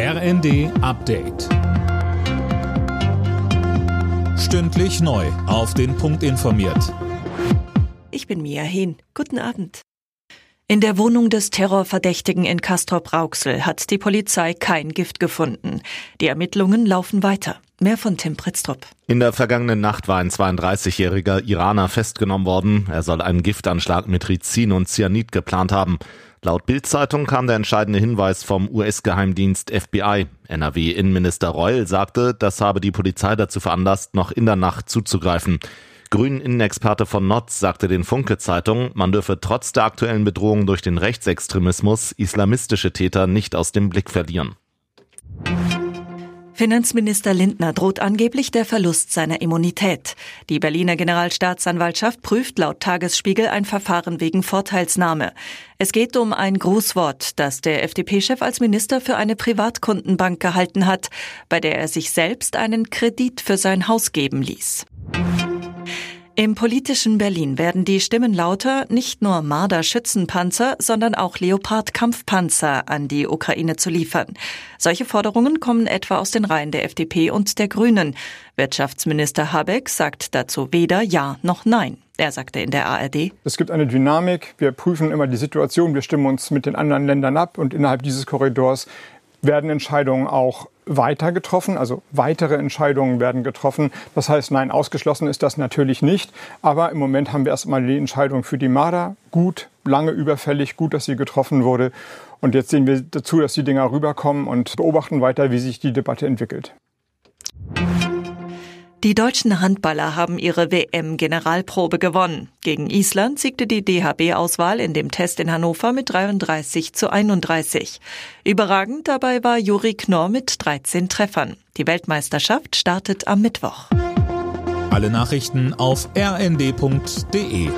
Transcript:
RND Update. Stündlich neu. Auf den Punkt informiert. Ich bin Mia Hehn. Guten Abend. In der Wohnung des Terrorverdächtigen in Castrop-Rauxel hat die Polizei kein Gift gefunden. Die Ermittlungen laufen weiter. Mehr von Tim Pritztrup. In der vergangenen Nacht war ein 32-jähriger Iraner festgenommen worden. Er soll einen Giftanschlag mit Rizin und Cyanid geplant haben. Laut Bild-Zeitung kam der entscheidende Hinweis vom US-Geheimdienst FBI. NRW-Innenminister Reul sagte, das habe die Polizei dazu veranlasst, noch in der Nacht zuzugreifen. Grünen-Innenexperte von Notz sagte den Funke-Zeitung, man dürfe trotz der aktuellen Bedrohung durch den Rechtsextremismus islamistische Täter nicht aus dem Blick verlieren. Finanzminister Lindner droht angeblich der Verlust seiner Immunität. Die Berliner Generalstaatsanwaltschaft prüft laut Tagesspiegel ein Verfahren wegen Vorteilsnahme. Es geht um ein Grußwort, das der FDP-Chef als Minister für eine Privatkundenbank gehalten hat, bei der er sich selbst einen Kredit für sein Haus geben ließ. Im politischen Berlin werden die Stimmen lauter, nicht nur Marder-Schützenpanzer, sondern auch Leopard-Kampfpanzer an die Ukraine zu liefern. Solche Forderungen kommen etwa aus den Reihen der FDP und der Grünen. Wirtschaftsminister Habeck sagt dazu weder Ja noch Nein. Er sagte in der ARD. Es gibt eine Dynamik. Wir prüfen immer die Situation. Wir stimmen uns mit den anderen Ländern ab und innerhalb dieses Korridors werden Entscheidungen auch weiter getroffen, also weitere Entscheidungen werden getroffen. Das heißt, nein, ausgeschlossen ist das natürlich nicht. Aber im Moment haben wir erstmal die Entscheidung für die Marder. Gut, lange überfällig, gut, dass sie getroffen wurde. Und jetzt sehen wir dazu, dass die Dinger rüberkommen und beobachten weiter, wie sich die Debatte entwickelt. Die deutschen Handballer haben ihre WM-Generalprobe gewonnen. Gegen Island siegte die DHB-Auswahl in dem Test in Hannover mit 33 zu 31. Überragend dabei war Juri Knorr mit 13 Treffern. Die Weltmeisterschaft startet am Mittwoch. Alle Nachrichten auf rnd.de